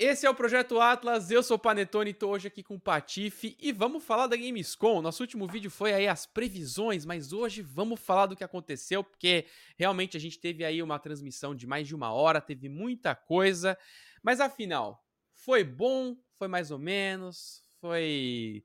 Esse é o Projeto Atlas, eu sou o Panetone, tô hoje aqui com o Patife e vamos falar da Gamescom. Nosso último vídeo foi aí as previsões, mas hoje vamos falar do que aconteceu, porque realmente a gente teve aí uma transmissão de mais de uma hora, teve muita coisa, mas afinal, foi bom, foi mais ou menos, foi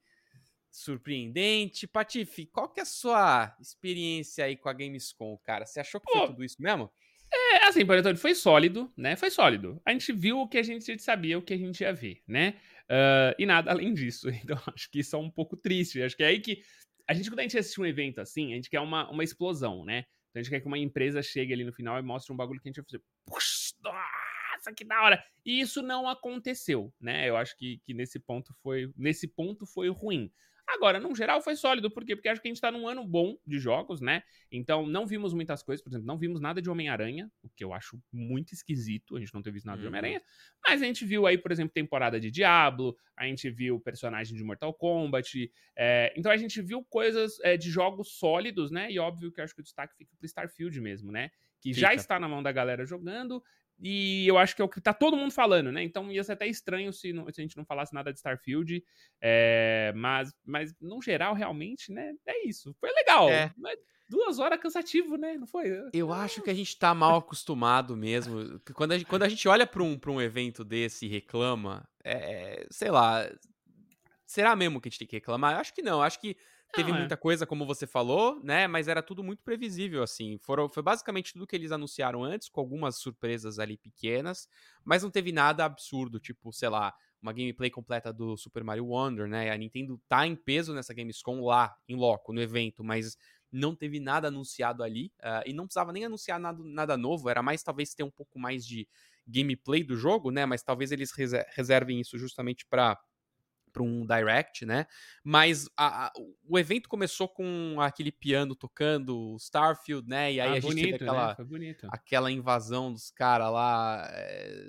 surpreendente. Patife, qual que é a sua experiência aí com a Gamescom, cara? Você achou que foi tudo isso mesmo? É, assim, Panetone, foi sólido, né? Foi sólido. A gente viu o que a gente sabia, o que a gente ia ver, né? Uh, e nada além disso. Então, acho que isso é um pouco triste. Acho que é aí que. A gente, quando a gente assiste um evento assim, a gente quer uma, uma explosão, né? Então a gente quer que uma empresa chegue ali no final e mostre um bagulho que a gente vai fazer. Puxa, nossa, que da hora! E isso não aconteceu, né? Eu acho que, que nesse ponto foi. Nesse ponto foi ruim. Agora, no geral, foi sólido. Por quê? Porque acho que a gente tá num ano bom de jogos, né? Então, não vimos muitas coisas. Por exemplo, não vimos nada de Homem-Aranha, o que eu acho muito esquisito. A gente não ter visto nada uhum. de Homem-Aranha. Mas a gente viu aí, por exemplo, temporada de Diablo. A gente viu personagem de Mortal Kombat. É, então, a gente viu coisas é, de jogos sólidos, né? E óbvio que eu acho que o destaque fica pro Starfield mesmo, né? Que fica. já está na mão da galera jogando. E eu acho que é o que tá todo mundo falando, né? Então ia ser até estranho se, não, se a gente não falasse nada de Starfield. É, mas, mas, no geral, realmente, né? É isso. Foi legal. É. Mas duas horas cansativo, né? Não foi? Eu acho que a gente tá mal acostumado mesmo. Quando a gente, quando a gente olha pra um, pra um evento desse e reclama, é, sei lá. Será mesmo que a gente tem que reclamar? Eu acho que não. Eu acho que Teve não, é. muita coisa, como você falou, né? Mas era tudo muito previsível, assim. Foram, foi basicamente tudo que eles anunciaram antes, com algumas surpresas ali pequenas, mas não teve nada absurdo, tipo, sei lá, uma gameplay completa do Super Mario Wonder, né? A Nintendo tá em peso nessa Gamescom lá, em loco, no evento, mas não teve nada anunciado ali, uh, e não precisava nem anunciar nada, nada novo, era mais talvez ter um pouco mais de gameplay do jogo, né? Mas talvez eles reservem isso justamente para para um direct, né? Mas a, a, o evento começou com aquele piano tocando Starfield, né? E aí ah, a gente bonito, teve aquela, né? aquela invasão dos caras lá. É,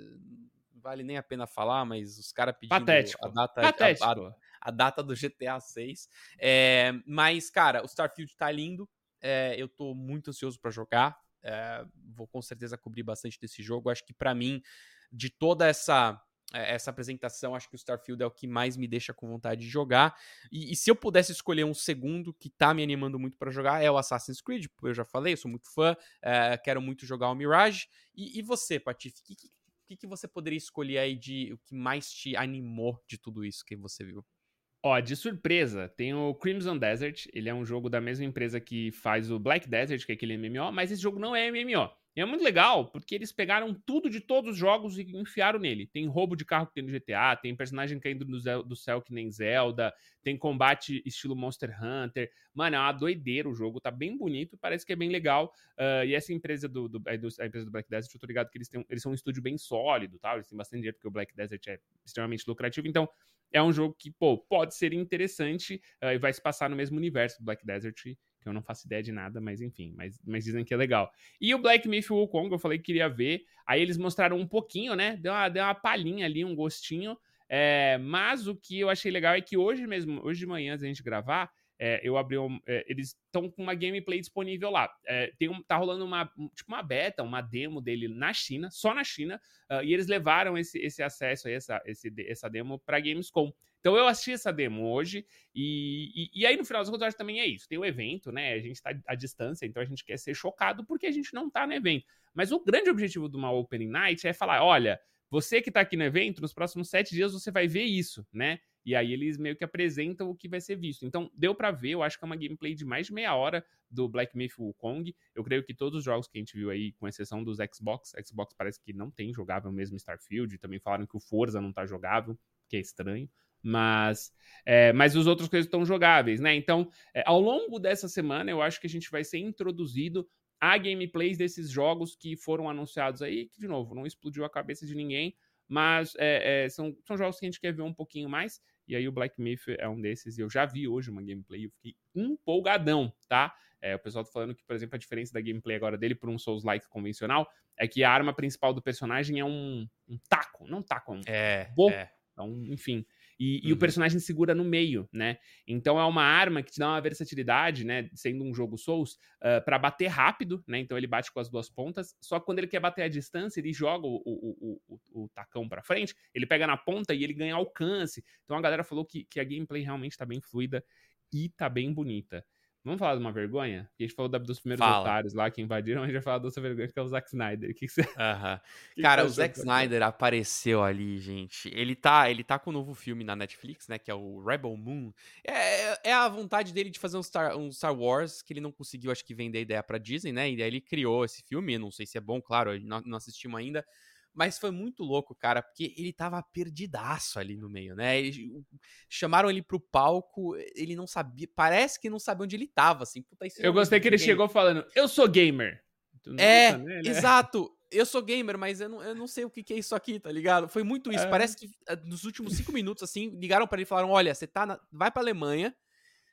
não vale nem a pena falar, mas os caras pedindo Patético. a data. Patético. A, a, data do GTA 6. É, mas, cara, o Starfield tá lindo. É, eu tô muito ansioso para jogar. É, vou com certeza cobrir bastante desse jogo. Acho que para mim, de toda essa essa apresentação, acho que o Starfield é o que mais me deixa com vontade de jogar. E, e se eu pudesse escolher um segundo que tá me animando muito para jogar, é o Assassin's Creed, eu já falei, eu sou muito fã, é, quero muito jogar o Mirage. E, e você, Patife, o que, que, que, você poderia escolher aí de o que mais te animou de tudo isso que você viu? Ó, de surpresa, tem o Crimson Desert, ele é um jogo da mesma empresa que faz o Black Desert, que é aquele MMO, mas esse jogo não é MMO. E é muito legal, porque eles pegaram tudo de todos os jogos e enfiaram nele. Tem roubo de carro que tem no GTA, tem personagem caindo do, céu que nem Zelda, tem combate estilo Monster Hunter. Mano, é uma doideira o jogo, tá bem bonito, parece que é bem legal. Uh, e essa empresa do, do, a empresa do Black Desert, eu tô ligado que eles, têm, eles são um estúdio bem sólido, tá? Eles têm bastante dinheiro, porque o Black Desert é extremamente lucrativo. Então, é um jogo que, pô, pode ser interessante uh, e vai se passar no mesmo universo do Black Desert que eu não faço ideia de nada, mas enfim, mas, mas dizem que é legal. E o Black Myth Wukong, eu falei que queria ver, aí eles mostraram um pouquinho, né, deu uma, deu uma palhinha ali, um gostinho, é, mas o que eu achei legal é que hoje mesmo, hoje de manhã, antes da gente gravar, é, eu abri um, é, eles estão com uma gameplay disponível lá. É, tem um, tá rolando uma tipo uma beta, uma demo dele na China, só na China, uh, e eles levaram esse, esse acesso aí, essa, esse, essa demo para Gamescom. Então eu assisti essa demo hoje, e, e, e, aí no final das contas também é isso. Tem o evento, né? A gente tá à distância, então a gente quer ser chocado porque a gente não tá no evento. Mas o grande objetivo de uma Opening Night é falar: olha, você que tá aqui no evento, nos próximos sete dias você vai ver isso, né? E aí eles meio que apresentam o que vai ser visto. Então, deu para ver, eu acho que é uma gameplay de mais de meia hora do Black Myth Wukong. Eu creio que todos os jogos que a gente viu aí, com exceção dos Xbox, Xbox parece que não tem jogável mesmo Starfield, também falaram que o Forza não tá jogável, que é estranho mas, é, mas os outros coisas estão jogáveis, né? Então, é, ao longo dessa semana, eu acho que a gente vai ser introduzido a gameplays desses jogos que foram anunciados aí, que, de novo, não explodiu a cabeça de ninguém, mas é, é, são, são jogos que a gente quer ver um pouquinho mais, e aí o Black Myth é um desses, e eu já vi hoje uma gameplay, eu fiquei empolgadão, tá? É, o pessoal tá falando que, por exemplo, a diferença da gameplay agora dele por um Souls-like convencional é que a arma principal do personagem é um, um taco, não um taco, é um é. É. Então, enfim. E, uhum. e, o uhum. personagem segura no meio, né? Então é uma arma que te dá uma versatilidade, né? Sendo um jogo Souls, uh, ah, para bater rápido, né? Então ele bate com as duas pontas. Só que quando ele quer bater a distância, ele joga o, o, o, o tacão para frente, ele pega na ponta e ele ganha alcance. Então a galera falou que, que a gameplay realmente tá bem fluida e tá bem bonita. Vamos falar de uma vergonha? A gente falou dos primeiros Fala. otários lá que invadiram, a gente vai falar da outra vergonha que é o Zack Snyder. O que, que você. Uh -huh. que Cara, o Zack Snyder apareceu ali, gente. Ele tá, ele tá com um novo filme na Netflix, né? Que é o Rebel Moon. É, é a vontade dele de fazer um Star, um Star Wars que ele não conseguiu, acho que, vender a ideia pra Disney, né? E aí ele criou esse filme. Não sei se é bom, claro, não, não assistimos ainda. Mas foi muito louco, cara, porque ele tava perdidaço ali no meio, né? Ele, chamaram ele pro palco, ele não sabia, parece que não sabia onde ele tava, assim. Puta, eu gostei que ele chegou falando, eu sou gamer. é, né? exato. Eu sou gamer, mas eu não, eu não sei o que, que é isso aqui, tá ligado? Foi muito isso. É. Parece que eh, nos últimos cinco minutos, assim, ligaram para ele e falaram: olha, você tá na... vai pra Alemanha,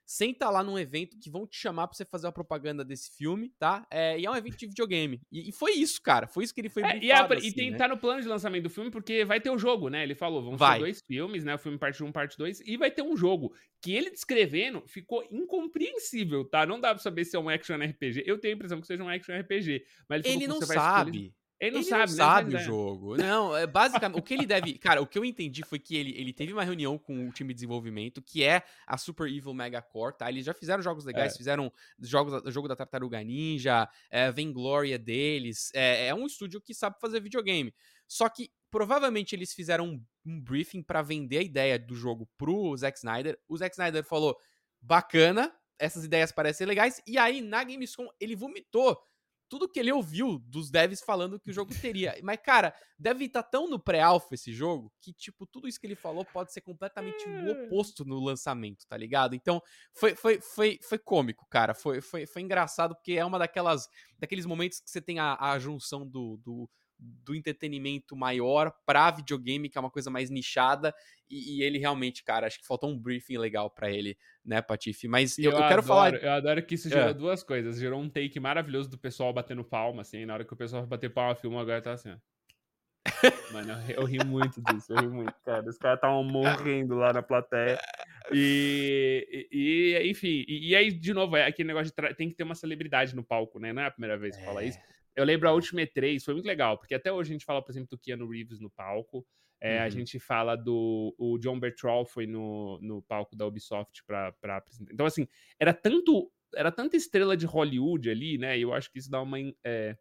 senta lá num evento que vão te chamar pra você fazer a propaganda desse filme, tá? É, e é um evento de videogame. E, e, foi isso, cara. Foi isso que ele foi é, e, a, assim, e tem, né? tá no plano de lançamento do filme porque vai ter o jogo, né? Ele falou, vão vai. ser dois filmes, né? O filme parte 1, parte 2, e vai ter um jogo. Que ele descrevendo ficou incompreensível, tá? Não dá pra saber se é um action RPG. Eu tenho a impressão que seja um action RPG. Mas ele, ele não sabe. Ele não ele sabe, não né? sabe o é. jogo. Não, é basicamente o que ele deve. Cara, o que eu entendi foi que ele, ele teve uma reunião com o time de desenvolvimento, que é a Super Evil Mega Core, tá? Eles já fizeram jogos legais, é. fizeram jogos, jogo da Tartaruga Ninja, é, Vaingloria deles. É, é um estúdio que sabe fazer videogame. Só que provavelmente eles fizeram um, um briefing para vender a ideia do jogo pro Zack Snyder. O Zack Snyder falou: bacana, essas ideias parecem legais. E aí, na Gamescom, ele vomitou tudo que ele ouviu dos devs falando que o jogo teria. Mas, cara, deve estar tá tão no pré-alpha esse jogo que, tipo, tudo isso que ele falou pode ser completamente o é. oposto no lançamento, tá ligado? Então, foi, foi, foi, foi cômico, cara. Foi, foi, foi engraçado, porque é uma daquelas daqueles momentos que você tem a, a junção do, do do entretenimento maior pra videogame, que é uma coisa mais nichada, e, e ele realmente, cara, acho que faltou um briefing legal para ele, né, Patife? Mas eu, eu, eu, quero adoro, falar. Eu adoro que isso gerou é. duas coisas. Gerou um take maravilhoso do pessoal batendo palma, assim, na hora que o pessoal bater palma, filma, agora tá assim, ó. Mano, eu, eu, ri muito disso, eu ri muito, cara. Os caras estavam morrendo lá na plateia. E, e, e enfim, e, e, aí, de novo, é aquele negócio de tem que ter uma celebridade no palco, né? Não é a primeira vez que é. fala isso. Eu lembro a última E3, foi muito legal, porque até hoje a gente fala, por exemplo, do Keanu Reeves no palco. É, uhum. A gente fala do. O John Bertrand foi no, no palco da Ubisoft para apresentar. Então, assim, era tanto. Era tanta estrela de Hollywood ali, né? E eu acho que isso dá uma. É,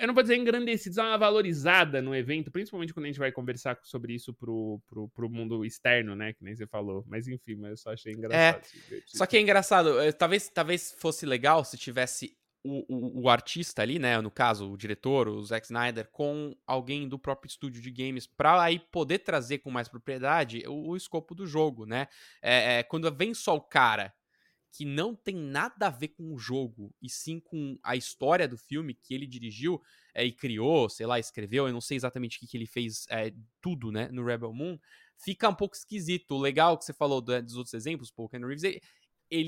eu não vou dizer engrandecida, dá uma valorizada no evento, principalmente quando a gente vai conversar sobre isso pro, pro, pro mundo externo, né? Que nem você falou. Mas enfim, mas eu só achei engraçado. É, só que é engraçado, eh, talvez, talvez fosse legal se tivesse o, o, artista ali, né, no caso, o diretor, o Zack Snyder, com alguém do próprio estúdio de games, para aí poder trazer com mais propriedade o, o escopo do jogo, né? É, é, quando vem só o cara que não tem nada a ver com o jogo, e sim com a história do filme que ele dirigiu é, e criou, sei lá, escreveu, eu não sei exatamente o que, que ele fez, é, tudo, né, no Rebel Moon, fica um pouco esquisito. O legal que você falou dos outros exemplos, Paul Ken Reeves, ele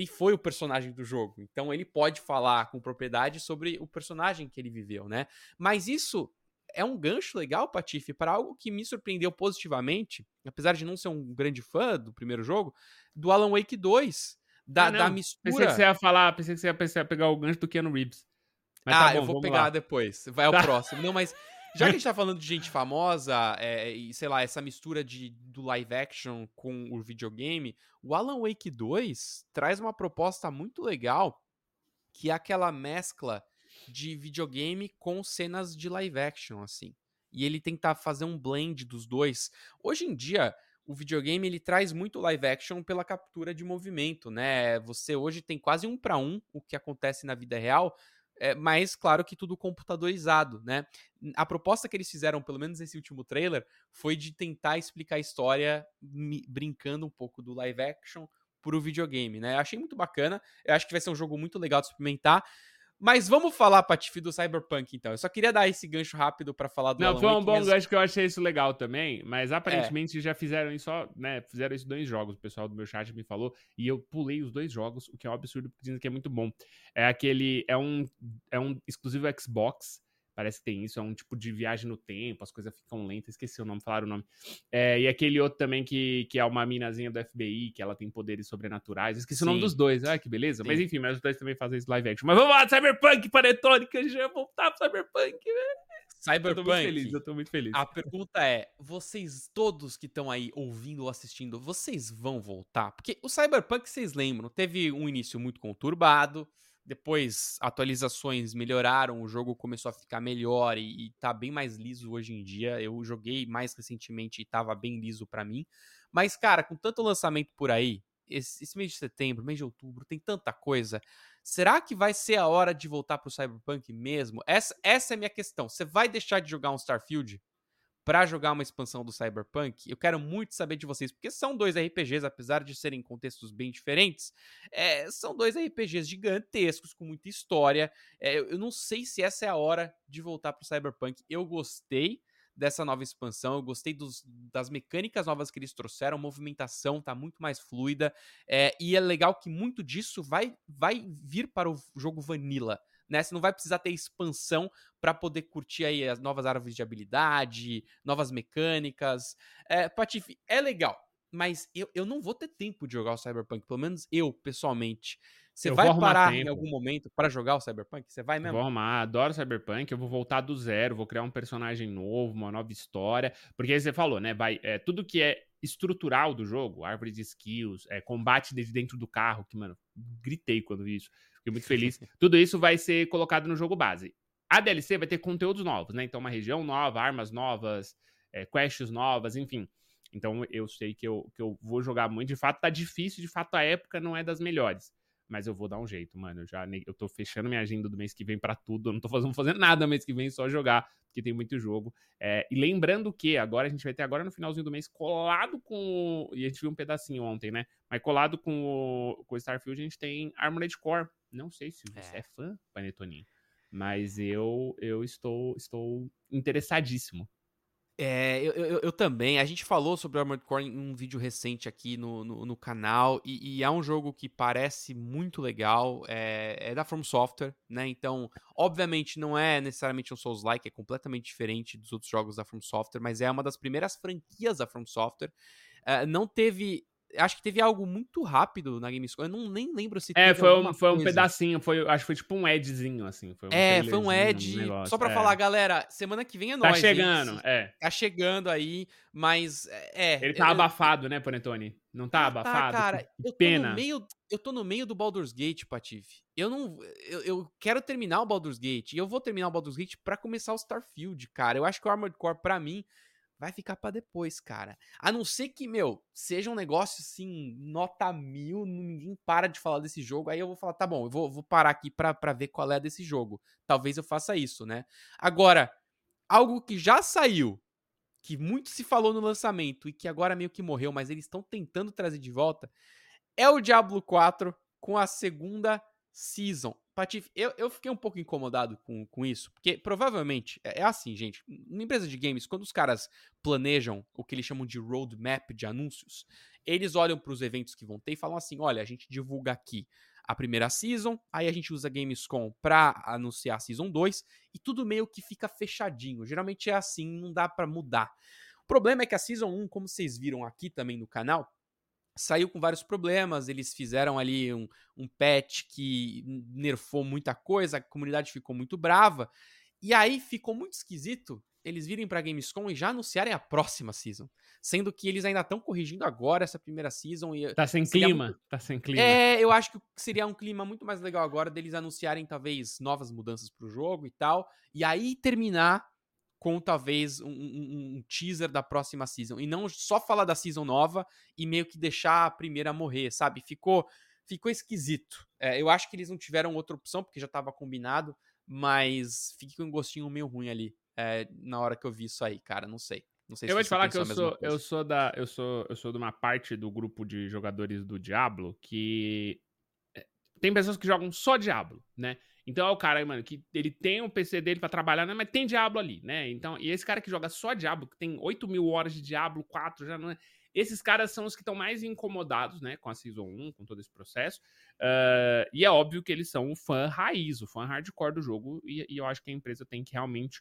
foi o personagem do jogo. Então ele pode falar com propriedade sobre o personagem que ele viveu, né? Mas isso é um gancho legal, Patife, para algo que me surpreendeu positivamente, apesar de não ser um grande fã do primeiro jogo, do Alan Wake 2. Da, ah, da mistura. Pensei que você ia falar, pensei que você ia pegar o gancho do Keanu Reeves. Mas ah, tá bom, eu vou pegar lá. depois. Vai ao tá. próximo. Não, mas já que a gente tá falando de gente famosa, é, e sei lá, essa mistura de, do live action com o videogame, o Alan Wake 2 traz uma proposta muito legal, que é aquela mescla de videogame com cenas de live action, assim. E ele tentar fazer um blend dos dois. Hoje em dia, o videogame ele traz muito live action pela captura de movimento, né? Você hoje tem quase um para um o que acontece na vida real, é, mas claro que tudo computadorizado, né? A proposta que eles fizeram, pelo menos nesse último trailer, foi de tentar explicar a história brincando um pouco do live action pro videogame, né? Eu achei muito bacana. Eu acho que vai ser um jogo muito legal de experimentar. Mas vamos falar, Patife, do Cyberpunk, então. Eu só queria dar esse gancho rápido para falar do Não, Alan foi um bom gancho que eu achei isso legal também, mas aparentemente é. já fizeram isso, né, fizeram isso dois jogos, o pessoal do meu chat me falou, e eu pulei os dois jogos, o que é um absurdo, porque dizem que é muito bom. É aquele, é um, é um exclusivo Xbox, Parece que tem isso, é um tipo de viagem no tempo, as coisas ficam lentas, esqueci o nome, falaram o nome. É, e aquele outro também que, que é uma minazinha do FBI, que ela tem poderes sobrenaturais. Esqueci Sim. o nome dos dois, ah, que beleza. Sim. Mas enfim, mas os dois também fazem esse live action. Mas vamos lá, Cyberpunk, Panetone, que a gente vai voltar pro Cyberpunk, velho. Cyberpunk. Eu tô muito feliz, eu tô muito feliz. A pergunta é: vocês todos que estão aí ouvindo ou assistindo, vocês vão voltar? Porque o Cyberpunk, vocês lembram, teve um início muito conturbado. Depois, atualizações melhoraram, o jogo começou a ficar melhor e, e tá bem mais liso hoje em dia. Eu joguei mais recentemente e tava bem liso para mim. Mas, cara, com tanto lançamento por aí, esse, esse, mês de setembro, mês de outubro, tem tanta coisa. Será que vai ser a hora de voltar pro Cyberpunk mesmo? Essa, essa é a minha questão. Você vai deixar de jogar um Starfield? Para jogar uma expansão do Cyberpunk, eu quero muito saber de vocês, porque são dois RPGs, apesar de serem contextos bem diferentes, é, são dois RPGs gigantescos, com muita história. É, eu não sei se essa é a hora de voltar pro Cyberpunk. Eu gostei dessa nova expansão. Eu gostei dos, das mecânicas novas que eles trouxeram, movimentação tá muito mais fluida. É, e é legal que muito disso vai, vai vir para o jogo Vanilla né? Você não vai precisar ter expansão para poder curtir aí as novas árvores de habilidade, novas mecânicas. É, Patife, é legal, mas eu, eu não vou ter tempo de jogar o Cyberpunk, pelo menos eu, pessoalmente. Você eu vai parar tempo. em algum momento para jogar o Cyberpunk? Você vai mesmo? Vou arrumar, adoro Cyberpunk, eu vou voltar do zero, vou criar um personagem novo, uma nova história. Porque aí você falou, né? Vai, é, tudo que é estrutural do jogo, árvore de skills, é, combate desde dentro do carro, que, mano, gritei quando vi isso. Fiquei muito feliz. Tudo isso vai ser colocado no jogo base. A DLC vai ter conteúdos novos, né? Então, uma região nova, armas novas, é, quests novas, enfim. Então, eu sei que eu, que eu vou jogar muito. De fato, tá difícil. De fato, a época não é das melhores. Mas eu vou dar um jeito, mano. Eu já eu tô fechando minha agenda do mês que vem para tudo. Eu não tô fazendo, fazendo nada mês que vem, só jogar, porque tem muito jogo. É, e lembrando que agora a gente vai ter agora no finalzinho do mês colado com. E a gente viu um pedacinho ontem, né? Mas colado com o, com Starfield, a gente tem Armored Core. Não sei se você é, é fã, Panetoninho. Mas eu, eu estou, estou interessadíssimo. É, eu, eu, eu, também. A gente falou sobre Armored Core em um vídeo recente aqui no, no, no canal. E, e, é um jogo que parece muito legal. É, é, da From Software, né? Então, obviamente, não é necessariamente um Souls-like, é completamente diferente dos outros jogos da From Software, mas é uma das primeiras franquias da From Software. É, não teve acho que teve algo muito rápido na Gamescom. Eu não nem lembro se É, foi, um, foi um pedacinho, foi, acho que foi tipo um edzinho, assim. Foi um é, foi um ed. Um só pra é. falar, galera, semana que vem é tá nóis. Tá chegando, é. Tá chegando aí, mas é. Ele tá eu, abafado, né, Panetone? Não tá abafado? Tá, cara. Eu tô pena. No meio, eu tô no meio do Baldur's Gate, Patife. Eu não. Eu, eu quero terminar o Baldur's Gate. E eu vou terminar o Baldur's Gate pra começar o Starfield, cara. Eu acho que o Armored Core, pra mim vai ficar para depois, cara. A não ser que, meu, seja um negócio assim, nota mil, ninguém para de falar desse jogo. Aí eu vou falar, tá bom, eu vou, vou parar aqui pra, pra ver qual é desse jogo. Talvez eu faça isso, né? Agora, algo que já saiu, que muito se falou no lançamento e que agora meio que morreu, mas eles estão tentando trazer de volta, é o Diablo 4 com a segunda season. Patife, eu, eu fiquei um pouco incomodado com, com isso, porque provavelmente é, é, assim, gente. Numa empresa de games, quando os caras planejam o que eles chamam de roadmap de anúncios, eles olham para os eventos que vão ter e falam assim: olha, a gente divulga aqui a primeira season, aí a gente usa Gamescom para anunciar a season 2 e tudo meio que fica fechadinho. Geralmente é assim, não dá para mudar. O problema é que a season 1, como vocês viram aqui também no canal, saiu com vários problemas. Eles fizeram ali um, um patch que nerfou muita coisa, a comunidade ficou muito brava. E aí ficou muito esquisito eles virem pra Gamescom e já anunciarem a próxima season. Sendo que eles ainda estão corrigindo agora essa primeira season. E tá sem clima, muito... tá sem clima. É, eu acho que seria um clima muito mais legal agora deles anunciarem talvez novas mudanças pro jogo e tal. E aí terminar com talvez um, um, um, teaser da próxima season. E não só falar da season nova e meio que deixar a primeira morrer, sabe? Ficou, ficou esquisito. É, eu acho que eles não tiveram outra opção, porque já estava combinado, mas fiquei com um gostinho meio ruim ali é, na hora que eu vi isso aí, cara. Não sei. Não sei eu vou te falar que eu sou, eu sou da. Eu sou, eu sou de uma parte do grupo de jogadores do Diablo que. É, tem pessoas que jogam só Diablo, né? Então é o cara, mano, que ele tem o PC dele para trabalhar, né, mas tem Diablo ali, né? Então, e esse cara que joga só Diablo, que tem 8 mil horas de Diablo 4, já não é. Esses caras são os que estão mais incomodados, né, com a Season 1, com todo esse processo. Uh, e é óbvio que eles são o fã raiz, o fã hardcore do jogo, e, e eu acho que a empresa tem que realmente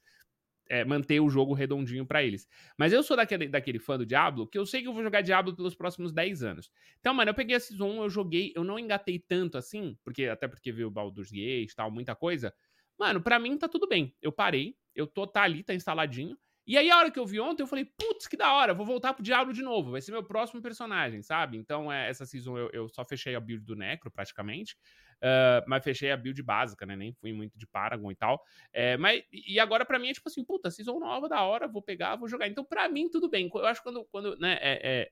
é, manter o jogo redondinho para eles. Mas eu sou daquele, daquele fã do Diablo que eu sei que eu vou jogar Diablo pelos próximos 10 anos. Então, mano, eu peguei a Season 1, eu joguei, eu não engatei tanto assim, porque até porque veio o Baldur's Gate e tal, muita coisa. Mano, para mim tá tudo bem. Eu parei, eu tô tá ali, tá instaladinho. E aí, a hora que eu vi ontem, eu falei, putz, que da hora, vou voltar pro Diablo de novo, vai ser meu próximo personagem, sabe? Então, é, essa season eu, eu só fechei a build do Necro, praticamente. Uh, mas fechei a build básica, né? Nem fui muito de Paragon e tal. É, mas, e agora, para mim, é tipo assim, puta, season nova, da hora, vou pegar, vou jogar. Então, para mim, tudo bem. Eu acho que quando, quando né, é, é,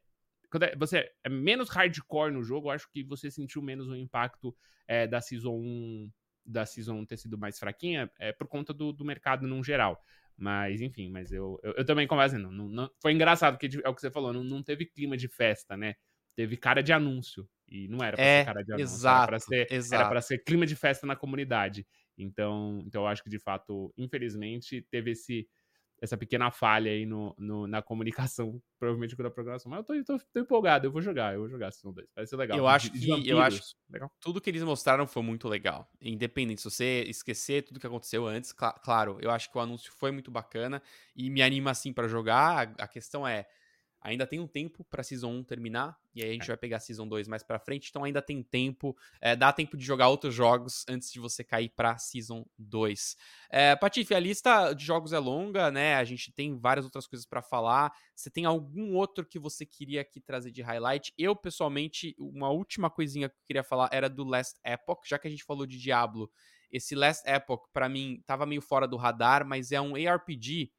quando é, você é menos hardcore no jogo, eu acho que você sentiu menos o impacto é, da Season 1 da Season 1 ter sido mais fraquinha, é por conta do, do mercado num geral. Mas, enfim, mas eu, eu, eu também converso, não, não, não, foi engraçado, porque é o que você falou, não, não teve clima de festa, né? Teve cara de anúncio. E não era pra é, ser cara de anúncio. Exato, era pra ser, exato. Era pra ser clima de festa na comunidade. Então, então eu acho que, de fato, infelizmente, teve esse, essa pequena falha aí no, no, na comunicação, provavelmente com a programação. Mas eu tô, tô, tô, empolgado, eu vou jogar, eu vou jogar Season 2. Vai ser legal. Eu acho que eu acho legal. tudo que eles mostraram foi muito legal. Independente, se você esquecer tudo que aconteceu antes, cl claro, eu acho que o anúncio foi muito bacana e me anima assim para jogar. A, a questão é Ainda tem um tempo para Season 1 terminar, e aí a gente é. vai pegar a Season 2 mais pra frente, então ainda tem tempo, é, dá tempo de jogar outros jogos antes de você cair pra Season 2. É, Patife, a lista de jogos é longa, né? A gente tem várias outras coisas para falar. Você tem algum outro que você queria aqui trazer de highlight? Eu, pessoalmente, uma última coisinha que eu queria falar era do Last Epoch, já que a gente falou de Diablo. Esse Last Epoch, para mim, tava meio fora do radar, mas é um ARPG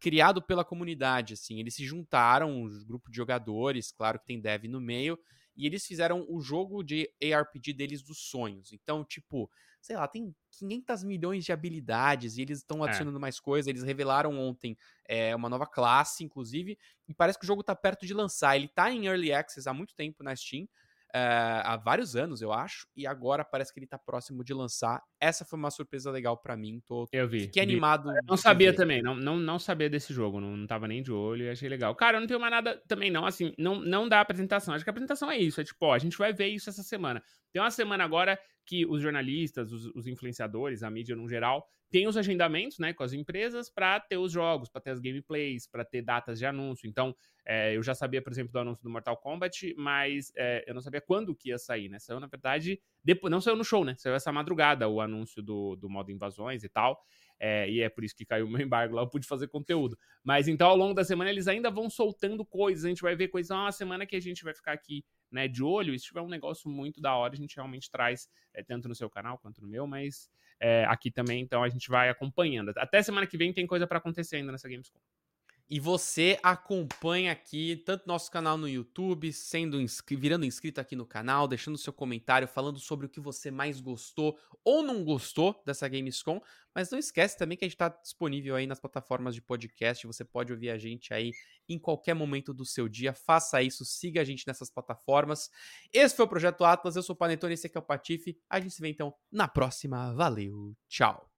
criado pela comunidade, assim. Eles se juntaram, um grupo de jogadores, claro que tem dev no meio, e eles fizeram o jogo de ARPG deles dos sonhos. Então, tipo, sei lá, tem 500 milhões de habilidades e eles estão é. adicionando é. mais coisas. Eles revelaram ontem é, uma nova classe, inclusive, e parece que o jogo tá perto de lançar. Ele tá em Early Access há muito tempo na Steam, Uh, há vários anos, eu acho, e agora parece que ele tá próximo de lançar. Essa foi uma surpresa legal para mim. Tô, eu vi. Fiquei animado. Eu não sabia ver. também, não, não, não sabia desse jogo, não, não tava nem de olho e achei legal. Cara, eu não tenho mais nada também, não, assim, não, não dá apresentação. Acho que a apresentação é isso, é tipo, ó, a gente vai ver isso essa semana. Tem uma semana agora que os jornalistas, os, os influenciadores, a mídia no geral, tem os agendamentos né, com as empresas para ter os jogos, para ter as gameplays, para ter datas de anúncio. Então, é, eu já sabia, por exemplo, do anúncio do Mortal Kombat, mas é, eu não sabia quando que ia sair, né? Saiu, na verdade, depois, não saiu no show, né? Saiu essa madrugada o anúncio do, do modo invasões e tal. É, e é por isso que caiu o meu embargo lá, eu pude fazer conteúdo. Mas então, ao longo da semana, eles ainda vão soltando coisas. A gente vai ver coisas, ah, semana que a gente vai ficar aqui né, de olho. E se tiver um negócio muito da hora, a gente realmente traz, é, tanto no seu canal quanto no meu, mas é, aqui também, então a gente vai acompanhando. Até semana que vem tem coisa para acontecer ainda nessa Gamescom. E você acompanha aqui tanto nosso canal no YouTube, sendo inscri virando inscrito aqui no canal, deixando seu comentário falando sobre o que você mais gostou ou não gostou dessa Gamescom. Mas não esquece também que a gente está disponível aí nas plataformas de podcast. Você pode ouvir a gente aí em qualquer momento do seu dia. Faça isso, siga a gente nessas plataformas. Esse foi o Projeto Atlas. Eu sou o Panetone, esse aqui é o Patife. A gente se vê então na próxima. Valeu, tchau.